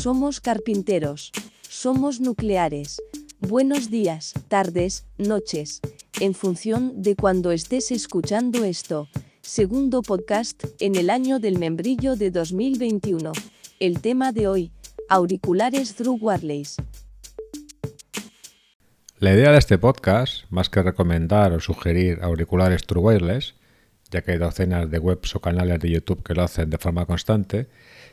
Somos carpinteros. Somos nucleares. Buenos días, tardes, noches. En función de cuando estés escuchando esto. Segundo podcast en el año del membrillo de 2021. El tema de hoy, auriculares True Wireless. La idea de este podcast, más que recomendar o sugerir auriculares True Wireless, ya que hay docenas de webs o canales de YouTube que lo hacen de forma constante,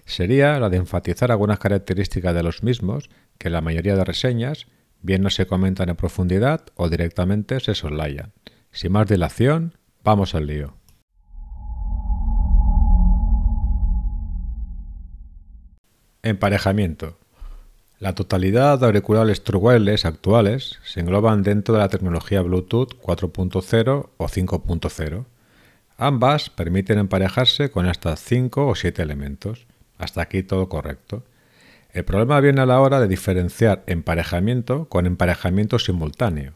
sería la de enfatizar algunas características de los mismos que la mayoría de reseñas bien no se comentan en profundidad o directamente se soslayan. Sin más dilación, vamos al lío. Emparejamiento. La totalidad de auriculares True Wireless actuales se engloban dentro de la tecnología Bluetooth 4.0 o 5.0. Ambas permiten emparejarse con hasta 5 o 7 elementos. Hasta aquí todo correcto. El problema viene a la hora de diferenciar emparejamiento con emparejamiento simultáneo.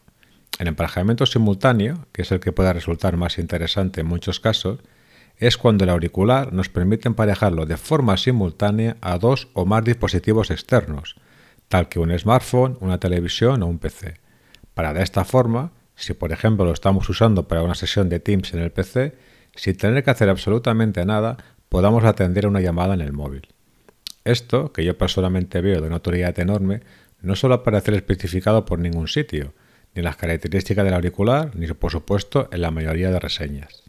El emparejamiento simultáneo, que es el que puede resultar más interesante en muchos casos, es cuando el auricular nos permite emparejarlo de forma simultánea a dos o más dispositivos externos, tal que un smartphone, una televisión o un PC. Para de esta forma, si por ejemplo lo estamos usando para una sesión de Teams en el PC, sin tener que hacer absolutamente nada, podamos atender una llamada en el móvil. Esto, que yo personalmente veo de una autoridad enorme, no suele aparecer especificado por ningún sitio, ni en las características del auricular, ni por supuesto en la mayoría de reseñas.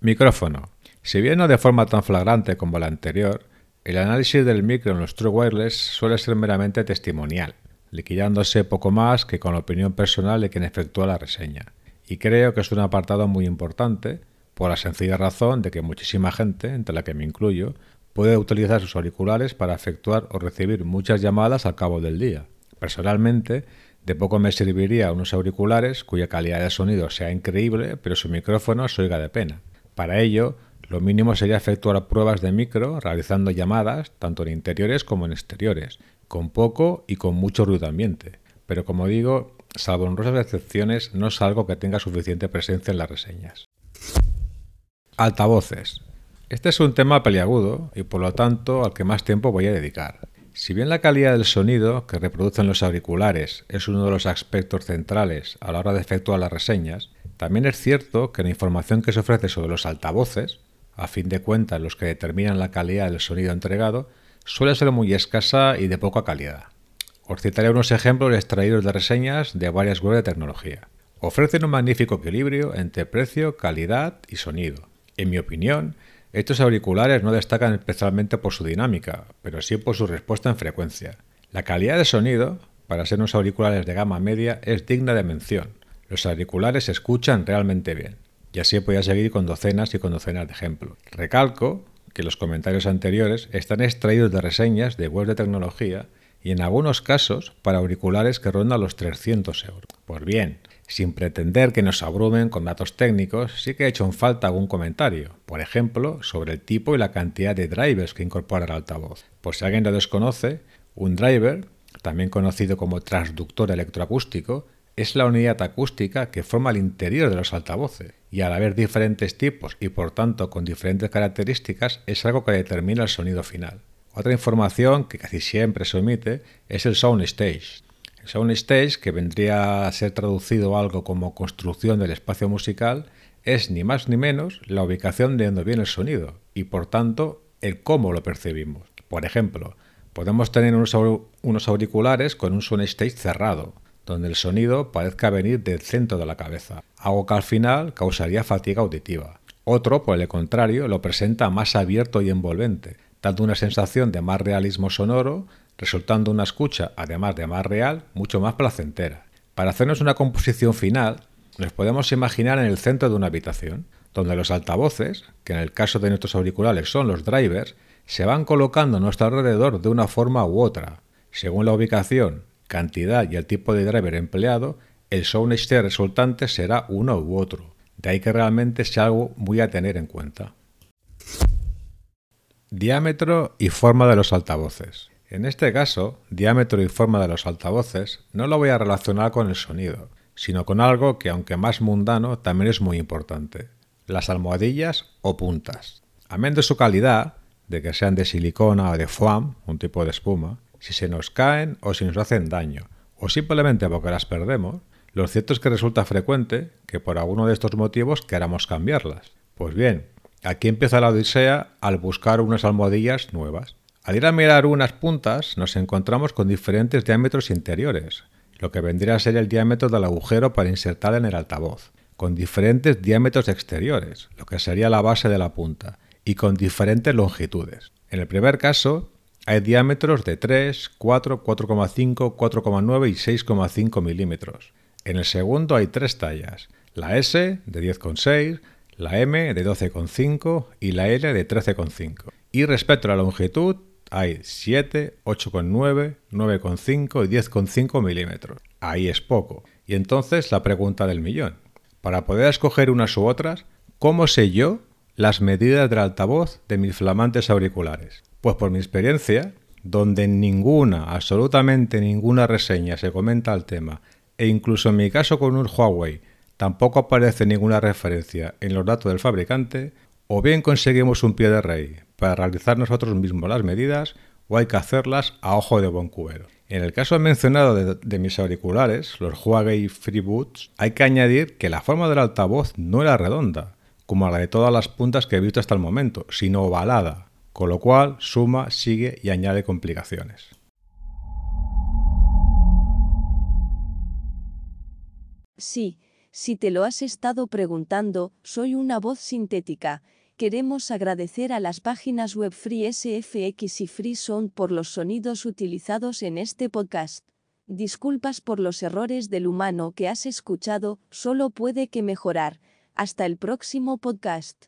Micrófono. Si bien no de forma tan flagrante como la anterior, el análisis del micro en los True Wireless suele ser meramente testimonial, liquidándose poco más que con la opinión personal de quien efectúa la reseña. Y creo que es un apartado muy importante, por la sencilla razón de que muchísima gente, entre la que me incluyo, puede utilizar sus auriculares para efectuar o recibir muchas llamadas al cabo del día. Personalmente, de poco me serviría unos auriculares cuya calidad de sonido sea increíble, pero su micrófono se oiga de pena. Para ello, lo mínimo sería efectuar pruebas de micro realizando llamadas tanto en interiores como en exteriores, con poco y con mucho ruido ambiente. Pero como digo, salvo honrosas excepciones, no es algo que tenga suficiente presencia en las reseñas. Altavoces. Este es un tema peliagudo y por lo tanto al que más tiempo voy a dedicar. Si bien la calidad del sonido que reproducen los auriculares es uno de los aspectos centrales a la hora de efectuar las reseñas, también es cierto que la información que se ofrece sobre los altavoces, a fin de cuentas los que determinan la calidad del sonido entregado, suele ser muy escasa y de poca calidad. Os citaré unos ejemplos extraídos de reseñas de varias webs de tecnología. Ofrecen un magnífico equilibrio entre precio, calidad y sonido. En mi opinión, estos auriculares no destacan especialmente por su dinámica, pero sí por su respuesta en frecuencia. La calidad de sonido, para ser unos auriculares de gama media, es digna de mención. Los auriculares se escuchan realmente bien. Y así voy a seguir con docenas y con docenas de ejemplos. Recalco que los comentarios anteriores están extraídos de reseñas de web de tecnología y en algunos casos para auriculares que rondan los 300 euros. Pues bien, sin pretender que nos abrumen con datos técnicos, sí que he hecho en falta algún comentario, por ejemplo, sobre el tipo y la cantidad de drivers que incorpora el altavoz. Por si alguien lo desconoce, un driver, también conocido como transductor electroacústico, es la unidad acústica que forma el interior de los altavoces, y al haber diferentes tipos y por tanto con diferentes características es algo que determina el sonido final. Otra información que casi siempre se omite es el soundstage, Soundstage, que vendría a ser traducido algo como construcción del espacio musical, es ni más ni menos la ubicación de donde viene el sonido y por tanto el cómo lo percibimos. Por ejemplo, podemos tener unos, auriculares con un soundstage cerrado, donde el sonido parezca venir del centro de la cabeza, algo que al final causaría fatiga auditiva. Otro, por el contrario, lo presenta más abierto y envolvente, dando una sensación de más realismo sonoro, resultando una escucha, además de más real, mucho más placentera. Para hacernos una composición final, nos podemos imaginar en el centro de una habitación, donde los altavoces, que en el caso de nuestros auriculares son los drivers, se van colocando a nuestro alrededor de una forma u otra. Según la ubicación, cantidad y el tipo de driver empleado, el soundstage resultante será uno u otro. De ahí que realmente sea algo muy a tener en cuenta. Diámetro y forma de los altavoces. En este caso, diámetro y forma de los altavoces no lo voy a relacionar con el sonido, sino con algo que aunque más mundano también es muy importante, las almohadillas o puntas. Amén de su calidad, de que sean de silicona o de foam, un tipo de espuma, si se nos caen o si nos hacen daño, o simplemente porque las perdemos, lo cierto es que resulta frecuente que por alguno de estos motivos queramos cambiarlas. Pues bien, aquí empieza la odisea al buscar unas almohadillas nuevas. Al ir a mirar unas puntas nos encontramos con diferentes diámetros interiores, lo que vendría a ser el diámetro del agujero para insertar en el altavoz, con diferentes diámetros exteriores, lo que sería la base de la punta, y con diferentes longitudes. En el primer caso, hay diámetros de 3, 4, 4,5, 4,9 y 6,5 milímetros. En el segundo hay tres tallas, la S de 10,6, la M de 12,5 y la L de 13,5. Y respecto a la longitud, hay 7, 8,9, 9,5 y 10,5 milímetros. Ahí es poco. Y entonces la pregunta del millón. Para poder escoger unas u otras, ¿cómo sé yo las medidas del altavoz de mis flamantes auriculares? Pues por mi experiencia, donde ninguna, absolutamente ninguna reseña se comenta el tema, e incluso en mi caso con un Huawei tampoco aparece ninguna referencia en los datos del fabricante, o bien conseguimos un pie de rey para realizar nosotros mismos las medidas, o hay que hacerlas a ojo de buen cubero. En el caso mencionado de, de, mis auriculares, los Huawei FreeBoots, hay que añadir que la forma del altavoz no era redonda, como la de todas las puntas que he visto hasta el momento, sino ovalada, con lo cual suma, sigue y añade complicaciones. Sí, si te lo has estado preguntando, soy una voz sintética. Queremos agradecer a las páginas web Free SFX y Free Sound por los sonidos utilizados en este podcast. Disculpas por los errores del humano que has escuchado, solo puede que mejorar. Hasta el próximo podcast.